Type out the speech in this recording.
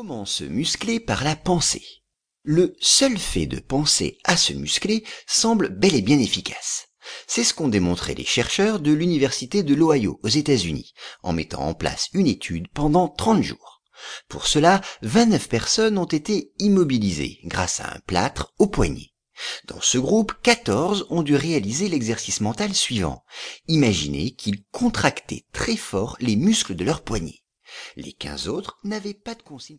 Comment se muscler par la pensée Le seul fait de penser à se muscler semble bel et bien efficace. C'est ce qu'ont démontré les chercheurs de l'université de l'Ohio aux États-Unis en mettant en place une étude pendant 30 jours. Pour cela, 29 personnes ont été immobilisées grâce à un plâtre au poignet. Dans ce groupe, 14 ont dû réaliser l'exercice mental suivant. Imaginez qu'ils contractaient très fort les muscles de leurs poignets. Les 15 autres n'avaient pas de consigne.